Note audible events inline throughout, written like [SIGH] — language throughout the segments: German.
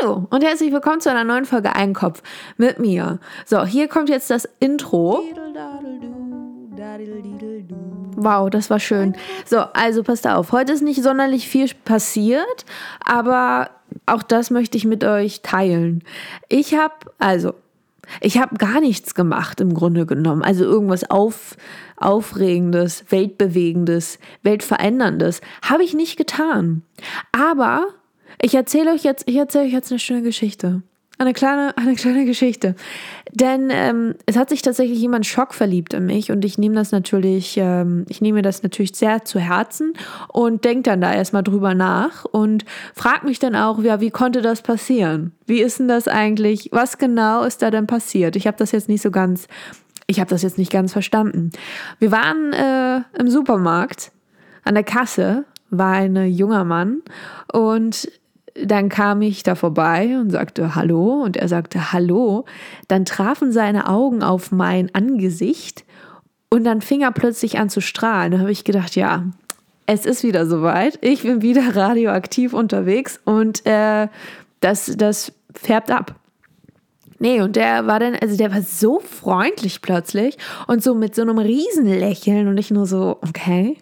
Hallo und herzlich willkommen zu einer neuen Folge Einkopf mit mir. So, hier kommt jetzt das Intro. Wow, das war schön. So, also passt auf. Heute ist nicht sonderlich viel passiert, aber auch das möchte ich mit euch teilen. Ich habe, also, ich habe gar nichts gemacht im Grunde genommen. Also irgendwas auf, Aufregendes, Weltbewegendes, Weltveränderndes habe ich nicht getan. Aber ich erzähle euch jetzt, ich erzähle euch jetzt eine schöne Geschichte. Eine kleine, eine kleine Geschichte. Denn ähm, es hat sich tatsächlich jemand schockverliebt in mich und ich nehme das natürlich, ähm, ich nehme das natürlich sehr zu Herzen und denke dann da erstmal drüber nach und frage mich dann auch, ja, wie konnte das passieren? Wie ist denn das eigentlich? Was genau ist da denn passiert? Ich habe das jetzt nicht so ganz, ich habe das jetzt nicht ganz verstanden. Wir waren äh, im Supermarkt an der Kasse war ein junger Mann und dann kam ich da vorbei und sagte Hallo und er sagte Hallo. Dann trafen seine Augen auf mein Angesicht und dann fing er plötzlich an zu strahlen. Da habe ich gedacht, ja, es ist wieder soweit. Ich bin wieder [LAUGHS] radioaktiv unterwegs und äh, das, das färbt ab. Nee, und der war dann, also der war so freundlich plötzlich und so mit so einem Riesenlächeln und ich nur so, okay,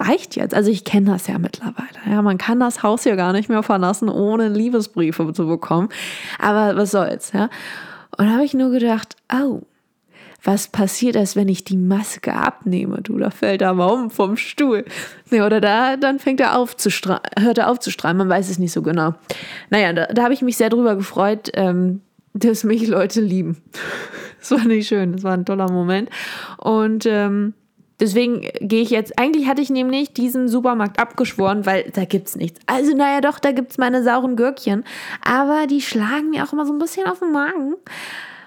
reicht jetzt. Also ich kenne das ja mittlerweile. Ja, man kann das Haus ja gar nicht mehr verlassen, ohne Liebesbriefe zu bekommen. Aber was soll's, ja? Und habe ich nur gedacht, oh, was passiert ist, wenn ich die Maske abnehme? Du, da fällt er mal um vom Stuhl. Nee, oder da, dann fängt er auf zu hört er auf zu strahlen, man weiß es nicht so genau. Naja, da, da habe ich mich sehr drüber gefreut, ähm, dass mich Leute lieben. [LAUGHS] Das war nicht schön, das war ein toller Moment. Und ähm, Deswegen gehe ich jetzt, eigentlich hatte ich nämlich diesen Supermarkt abgeschworen, weil da gibt's nichts. Also, naja, doch, da gibt's meine sauren Gürkchen. Aber die schlagen mir auch immer so ein bisschen auf den Magen.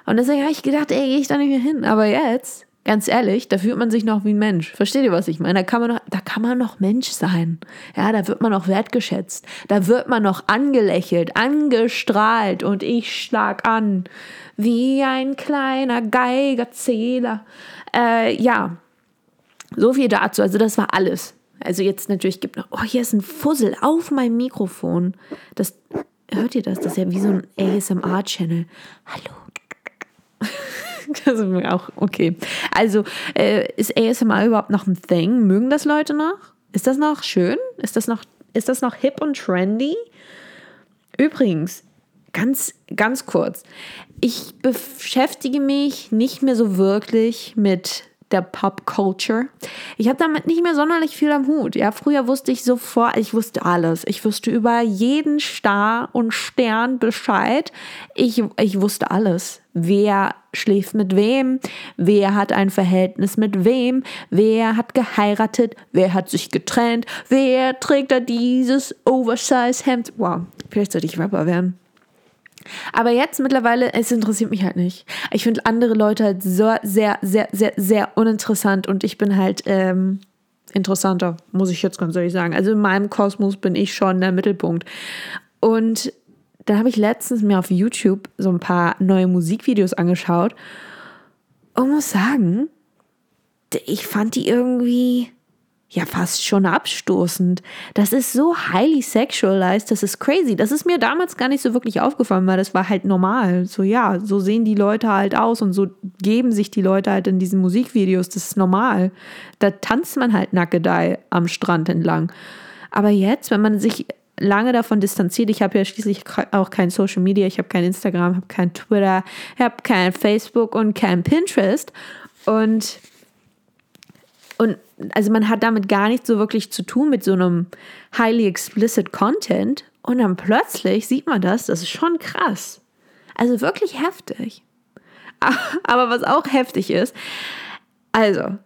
Und deswegen habe ich gedacht, ey, gehe ich da nicht mehr hin. Aber jetzt, ganz ehrlich, da fühlt man sich noch wie ein Mensch. Versteht ihr, was ich meine? Da kann man noch, da kann man noch Mensch sein. Ja, da wird man noch wertgeschätzt. Da wird man noch angelächelt, angestrahlt und ich schlag an. Wie ein kleiner Geigerzähler. Äh, ja, so viel dazu. Also das war alles. Also jetzt natürlich gibt noch, oh, hier ist ein Fussel auf meinem Mikrofon. Das, hört ihr das? Das ist ja wie so ein ASMR-Channel. Hallo. [LAUGHS] das ist mir auch okay. Also äh, ist ASMR überhaupt noch ein Thing? Mögen das Leute noch? Ist das noch schön? Ist das noch, ist das noch hip und trendy? Übrigens, ganz, ganz kurz. Ich beschäftige mich nicht mehr so wirklich mit der Pop Culture. Ich habe damit nicht mehr sonderlich viel am Hut. Ja, früher wusste ich sofort, ich wusste alles. Ich wusste über jeden Star und Stern Bescheid. Ich, ich wusste alles. Wer schläft mit wem? Wer hat ein Verhältnis mit wem? Wer hat geheiratet? Wer hat sich getrennt? Wer trägt da dieses Oversize Hemd? Wow, vielleicht sollte ich Rapper werden. Aber jetzt mittlerweile, es interessiert mich halt nicht. Ich finde andere Leute halt so, sehr, sehr, sehr, sehr uninteressant und ich bin halt ähm, interessanter, muss ich jetzt ganz ehrlich sagen. Also in meinem Kosmos bin ich schon der Mittelpunkt. Und da habe ich letztens mir auf YouTube so ein paar neue Musikvideos angeschaut und muss sagen, ich fand die irgendwie ja fast schon abstoßend. Das ist so highly sexualized, das ist crazy. Das ist mir damals gar nicht so wirklich aufgefallen, weil das war halt normal. So ja, so sehen die Leute halt aus und so geben sich die Leute halt in diesen Musikvideos. Das ist normal. Da tanzt man halt nackedei am Strand entlang. Aber jetzt, wenn man sich lange davon distanziert. Ich habe ja schließlich auch kein Social Media, ich habe kein Instagram, habe kein Twitter, habe kein Facebook und kein Pinterest. Und und also man hat damit gar nichts so wirklich zu tun mit so einem highly explicit Content. Und dann plötzlich sieht man das, das ist schon krass. Also wirklich heftig. [LAUGHS] Aber was auch heftig ist, also,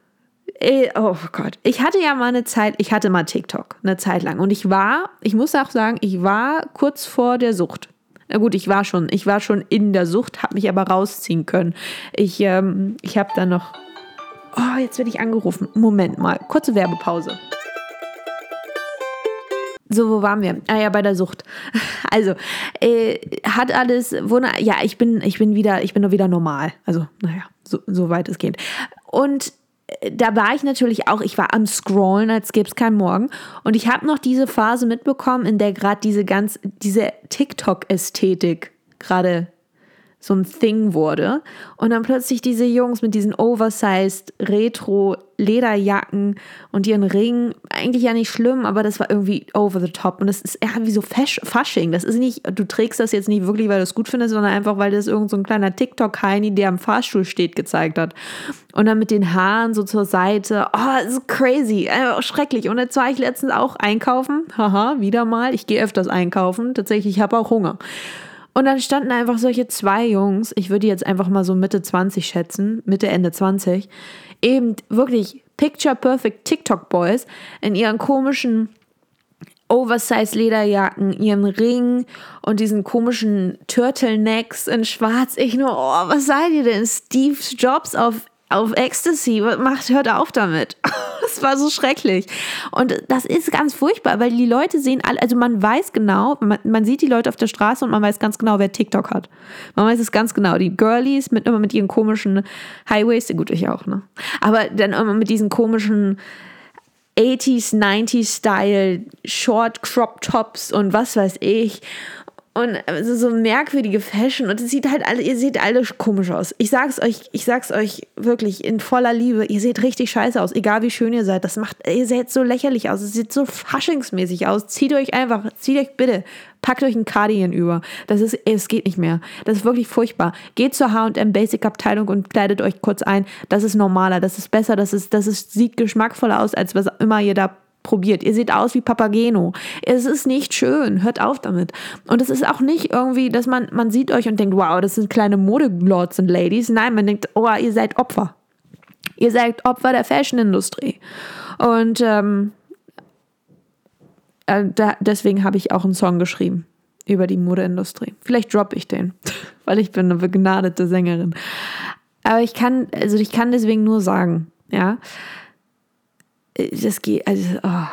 eh, oh Gott, ich hatte ja mal eine Zeit, ich hatte mal TikTok, eine Zeit lang. Und ich war, ich muss auch sagen, ich war kurz vor der Sucht. Na gut, ich war schon, ich war schon in der Sucht, habe mich aber rausziehen können. Ich, ähm, ich habe dann noch Oh, jetzt werde ich angerufen. Moment mal. Kurze Werbepause. So, wo waren wir? Ah ja, bei der Sucht. [LAUGHS] Also, äh, hat alles, wunder ja, ich bin, ich bin wieder, ich bin nur wieder normal. Also, naja, so, so weit es geht. Und äh, da war ich natürlich auch, ich war am Scrollen, als gäbe es keinen Morgen. Und ich habe noch diese Phase mitbekommen, in der gerade diese ganz, diese TikTok-Ästhetik gerade so ein Thing wurde. Und dann plötzlich diese Jungs mit diesen oversized Retro-Lederjacken und ihren Ringen. Eigentlich ja nicht schlimm, aber das war irgendwie over the top. Und das ist eher wie so Fasching. Das ist nicht, du trägst das jetzt nicht wirklich, weil du es gut findest, sondern einfach, weil das irgend so ein kleiner TikTok-Heini, der am Fahrstuhl steht, gezeigt hat. Und dann mit den Haaren so zur Seite. Oh, das ist crazy. Äh, schrecklich. Und jetzt war ich letztens auch einkaufen. Haha, wieder mal. Ich gehe öfters einkaufen. Tatsächlich, ich habe auch Hunger. Und dann standen einfach solche zwei Jungs, ich würde jetzt einfach mal so Mitte 20 schätzen, Mitte, Ende 20, eben wirklich Picture Perfect TikTok Boys in ihren komischen Oversize Lederjacken, ihren Ring und diesen komischen Turtlenecks in schwarz. Ich nur, oh, was seid ihr denn? Steve Jobs auf auf Ecstasy. Macht, hört auf damit. [LAUGHS] Das war so schrecklich. Und das ist ganz furchtbar, weil die Leute sehen alle, also man weiß genau, man, man sieht die Leute auf der Straße und man weiß ganz genau, wer TikTok hat. Man weiß es ganz genau. Die Girlies mit immer mit ihren komischen Highways, gut, ich auch, ne? Aber dann immer mit diesen komischen 80s, 90s Style, Short Crop Tops und was weiß ich und also so merkwürdige Fashion und es sieht halt alle, ihr seht alle komisch aus. Ich sag's euch, ich sag's euch wirklich in voller Liebe, ihr seht richtig scheiße aus, egal wie schön ihr seid. Das macht, ihr seht so lächerlich aus, es sieht so faschingsmäßig aus. Zieht euch einfach, zieht euch bitte, packt euch ein Cardigan über. Das ist, es geht nicht mehr. Das ist wirklich furchtbar. Geht zur H&M Basic Abteilung und kleidet euch kurz ein. Das ist normaler, das ist besser, das ist, das ist, sieht geschmackvoller aus, als was immer ihr da probiert. Ihr seht aus wie Papageno. Es ist nicht schön. Hört auf damit. Und es ist auch nicht irgendwie, dass man, man sieht euch und denkt, wow, das sind kleine Modelords und Ladies. Nein, man denkt, oh, ihr seid Opfer. Ihr seid Opfer der Fashion-Industrie. Und ähm, äh, da, deswegen habe ich auch einen Song geschrieben über die Modeindustrie. Vielleicht droppe ich den, [LAUGHS] weil ich bin eine begnadete Sängerin. Aber ich kann, also ich kann deswegen nur sagen, ja, das geht, also, oh,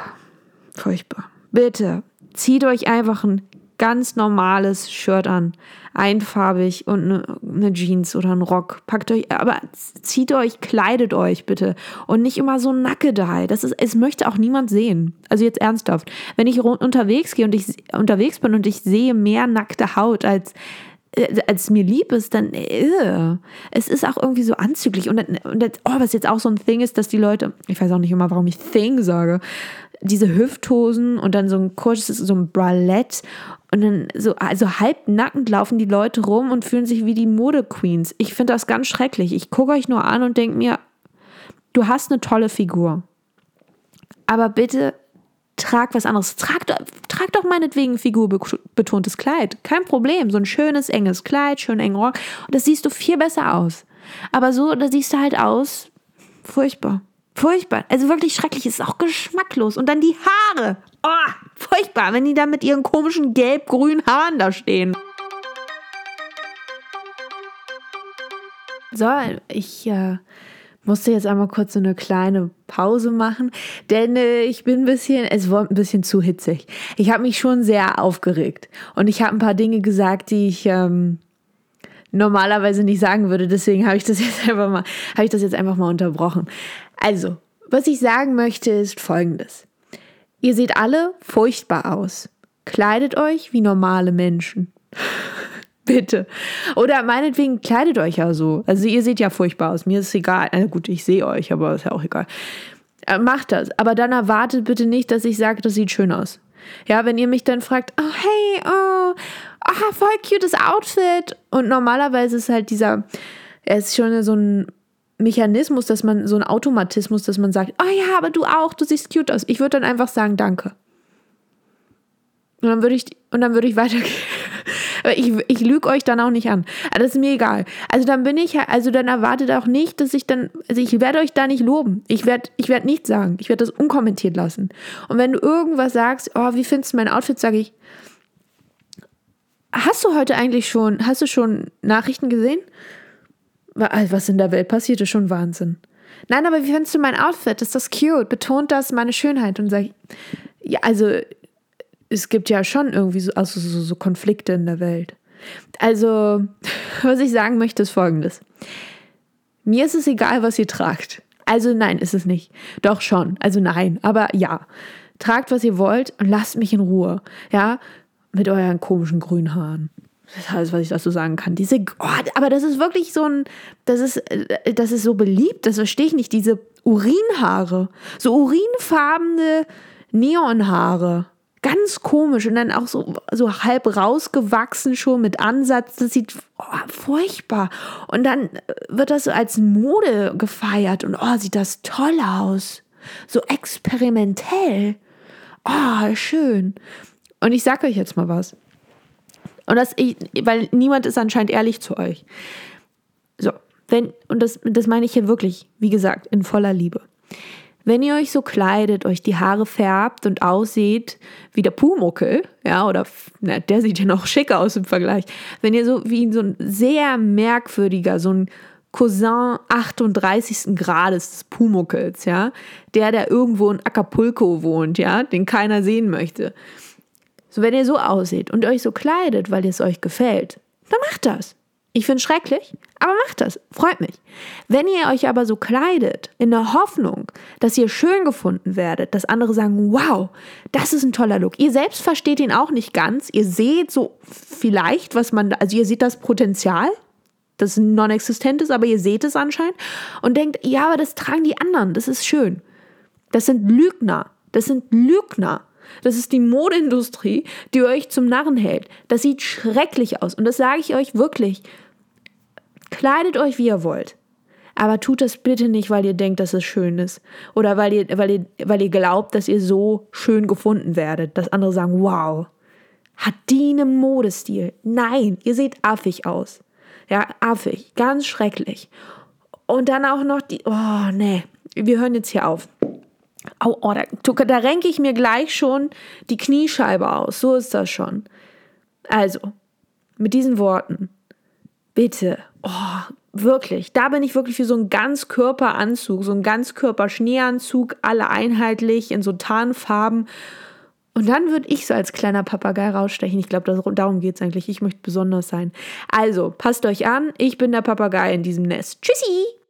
furchtbar. Bitte, zieht euch einfach ein ganz normales Shirt an, einfarbig und eine, eine Jeans oder ein Rock. Packt euch, aber zieht euch, kleidet euch bitte und nicht immer so nackedei. Das ist, es möchte auch niemand sehen. Also jetzt ernsthaft, wenn ich unterwegs gehe und ich unterwegs bin und ich sehe mehr nackte Haut als äh, als mir lieb ist, dann äh, es ist auch irgendwie so anzüglich. Und, und oh, was jetzt auch so ein Thing ist, dass die Leute, ich weiß auch nicht immer, warum ich Thing sage, diese Hüfthosen und dann so ein kurzes, so ein Bralett und dann so, also halb nackend laufen die Leute rum und fühlen sich wie die Mode-Queens. Ich finde das ganz schrecklich. Ich gucke euch nur an und denke mir, du hast eine tolle Figur. Aber bitte trag was anderes. Trag, trag doch meinetwegen ein figurbetontes Kleid. Kein Problem. So ein schönes, enges Kleid, schön engen Rock. Und das siehst du viel besser aus. Aber so, da siehst du halt aus. Furchtbar. Furchtbar. Also wirklich schrecklich. Ist auch geschmacklos. Und dann die Haare. Oh, furchtbar, wenn die da mit ihren komischen gelb-grünen Haaren da stehen. So, ich äh, musste jetzt einmal kurz so eine kleine Pause machen, denn äh, ich bin ein bisschen, es war ein bisschen zu hitzig. Ich habe mich schon sehr aufgeregt und ich habe ein paar Dinge gesagt, die ich ähm, normalerweise nicht sagen würde. Deswegen habe ich das [LAUGHS] jetzt einfach mal, habe ich das jetzt einfach mal unterbrochen. Also, was ich sagen möchte, ist Folgendes: Ihr seht alle furchtbar aus. Kleidet euch wie normale Menschen. [LAUGHS] [LAUGHS] Bitte. Oder meinetwegen kleidet euch ja so. Also ihr seht ja furchtbar aus. Mir ist es egal. Na gut, ich sehe euch, aber ist ja auch egal. Äh, macht das. Aber dann erwartet bitte nicht, dass ich sage, das sieht schön aus. Ja, wenn ihr mich dann fragt, oh hey, oh, oh voll cutes Outfit. Und normalerweise ist halt dieser, es ist schon so ein Mechanismus, dass man, so ein Automatismus, dass man sagt, oh ja, aber du auch, du siehst cute aus. Ich würde dann einfach sagen, danke. Und dann würde ich, und dann würde ich [LAUGHS] weitergehen. Ich, ich lüge euch dann auch nicht an. Das ist mir egal. Also dann bin ich, also dann erwartet auch nicht, dass ich dann, also ich werde euch da nicht loben. Ich werde, ich werde nichts sagen. Ich werde das unkommentiert lassen. Und wenn du irgendwas sagst, oh, wie findest du mein Outfit, sage ich, hast du heute eigentlich schon, hast du schon Nachrichten gesehen? Was in der Welt passiert, ist schon Wahnsinn. Nein, aber wie findest du mein Outfit? Ist das cute? Betont das meine Schönheit? Und sage, ja, also es gibt ja schon irgendwie so, also so, so Konflikte in der Welt. Also, [LAUGHS] was ich sagen möchte, ist folgendes. Mir ist es egal, was ihr tragt. Also nein, ist es nicht. Doch schon. Also nein, aber ja. Tragt, was ihr wollt und lasst mich in Ruhe. Ja, mit euren komischen grünen Haaren. Das ist alles, was ich dazu sagen kann. Diese, oh, aber das ist wirklich so ein, das ist, äh, das ist so beliebt, das verstehe ich nicht. Diese Urinhaare, so urinfarbene Neonhaare. Ganz komisch und dann auch so, so halb rausgewachsen schon mit Ansatz. Das sieht oh, furchtbar. Und dann wird das so als Mode gefeiert und oh, sieht das toll aus. So experimentell. Oh, schön. Und ich sage euch jetzt mal was. Und das, ich, weil niemand ist anscheinend ehrlich zu euch. So, wenn, und das, das meine ich hier wirklich, wie gesagt, in voller Liebe. Wenn ihr euch so kleidet, euch die Haare färbt und aussieht wie der Pumuckel, ja, oder na, der sieht ja noch schicker aus im Vergleich. Wenn ihr so wie so ein sehr merkwürdiger, so ein Cousin 38. Grades des Pumuckels, ja, der, der irgendwo in Acapulco wohnt, ja, den keiner sehen möchte. So, wenn ihr so aussieht und euch so kleidet, weil es euch gefällt, dann macht das. Ich finde es schrecklich, aber macht das. Freut mich. Wenn ihr euch aber so kleidet, in der Hoffnung, dass ihr schön gefunden werdet, dass andere sagen, wow, das ist ein toller Look. Ihr selbst versteht ihn auch nicht ganz. Ihr seht so vielleicht, was man, also ihr seht das Potenzial, das non-existent ist, aber ihr seht es anscheinend und denkt, ja, aber das tragen die anderen, das ist schön. Das sind Lügner. Das sind Lügner. Das ist die Modeindustrie, die euch zum Narren hält. Das sieht schrecklich aus. Und das sage ich euch wirklich. Kleidet euch, wie ihr wollt. Aber tut das bitte nicht, weil ihr denkt, dass es schön ist. Oder weil ihr, weil ihr, weil ihr glaubt, dass ihr so schön gefunden werdet. Dass andere sagen, wow, hat die einen Modestil? Nein, ihr seht affig aus. Ja, affig. Ganz schrecklich. Und dann auch noch die, oh nee, wir hören jetzt hier auf. Oh, oh da, da renke ich mir gleich schon die Kniescheibe aus. So ist das schon. Also, mit diesen Worten, bitte, oh, wirklich, da bin ich wirklich für so einen Ganzkörperanzug, so einen Ganzkörper-Schneeanzug, alle einheitlich in so Tarnfarben. Und dann würde ich so als kleiner Papagei rausstechen. Ich glaube, darum geht es eigentlich. Ich möchte besonders sein. Also, passt euch an. Ich bin der Papagei in diesem Nest. Tschüssi!